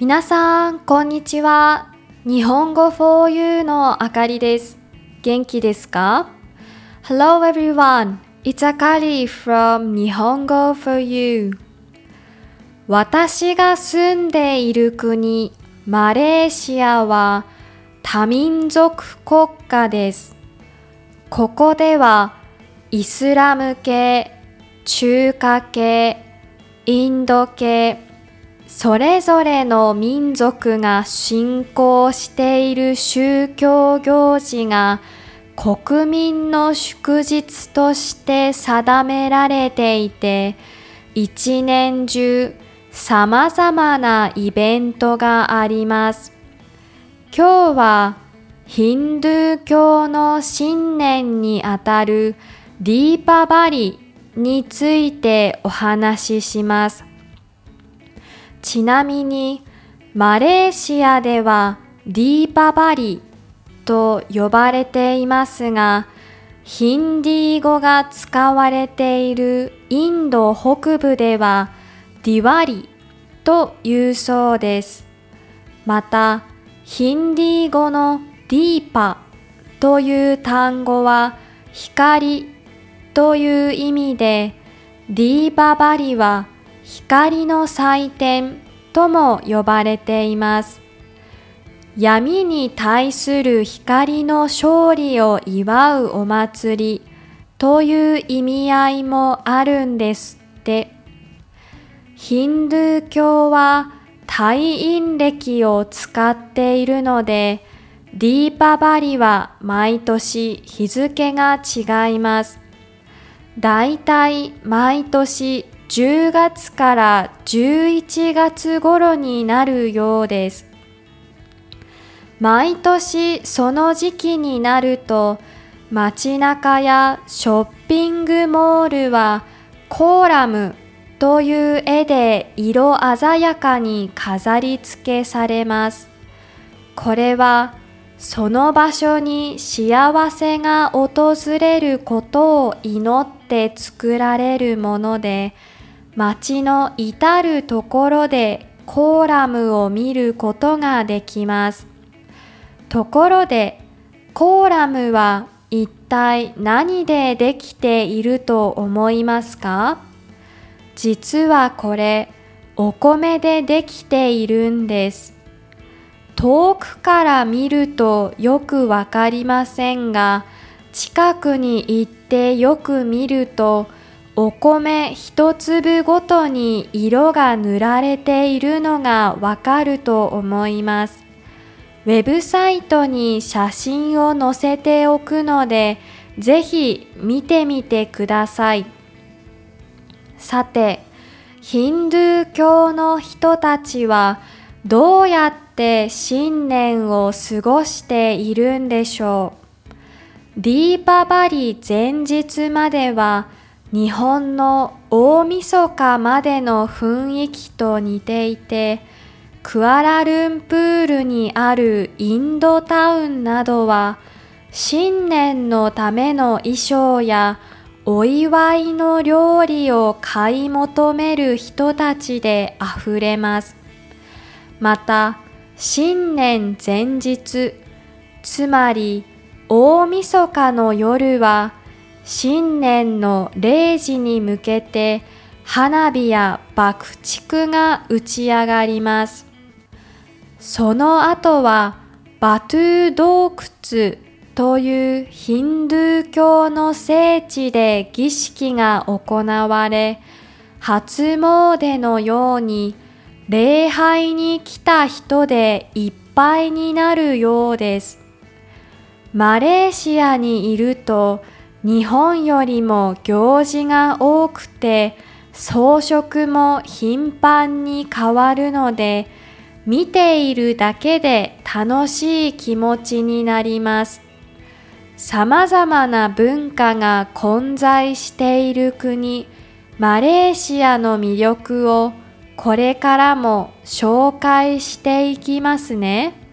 皆さん、こんにちは。日本語 for you のあかりです。元気ですか ?Hello everyone. It's Akari from 日本語 for you. 私が住んでいる国、マレーシアは多民族国家です。ここではイスラム系、中華系、インド系、それぞれの民族が信仰している宗教行事が国民の祝日として定められていて、一年中様々なイベントがあります。今日はヒンドゥー教の新年にあたるディーパバリについてお話しします。ちなみにマレーシアではディーパバリと呼ばれていますが、ヒンディー語が使われているインド北部ではディワリというそうです。また、ヒンディー語のディーパという単語は光という意味で、ディーババリは光の祭典とも呼ばれています。闇に対する光の勝利を祝うお祭りという意味合いもあるんですって。ヒンドゥー教は退院暦を使っているので、ディーパバリは毎年日付が違います。だいたい毎年10月から11月頃になるようです。毎年その時期になると街中やショッピングモールはコーラムという絵で色鮮やかに飾り付けされます。これはその場所に幸せが訪れることを祈って作られるもので、街の至るところでコーラムを見ることができます。ところで、コーラムは一体何でできていると思いますか？実はこれ、お米でできているんです。遠くから見るとよくわかりませんが、近くに行ってよく見ると、お米一粒ごとに色が塗られているのがわかると思います。ウェブサイトに写真を載せておくので、ぜひ見てみてください。さて、ヒンドゥー教の人たちはどうやって新年を過ごしているんでしょう？ディーパバリ前日までは日本の大晦日までの雰囲気と似ていて、クアラルンプールにあるインドタウンなどは新年のための衣装やお祝いの料理を買い求める人たちであふれます。また、新年前日、つまり大晦日の夜は新年の0時に向けて花火や爆竹が打ち上がります。その後はバトゥー洞窟というヒンドゥー教の聖地で儀式が行われ、初詣のように礼拝に来た人でいっぱいになるようです。マレーシアにいると日本よりも行事が多くて装飾も頻繁に変わるので見ているだけで楽しい気持ちになります。様々な文化が混在している国、マレーシアの魅力をこれからも紹介していきますね。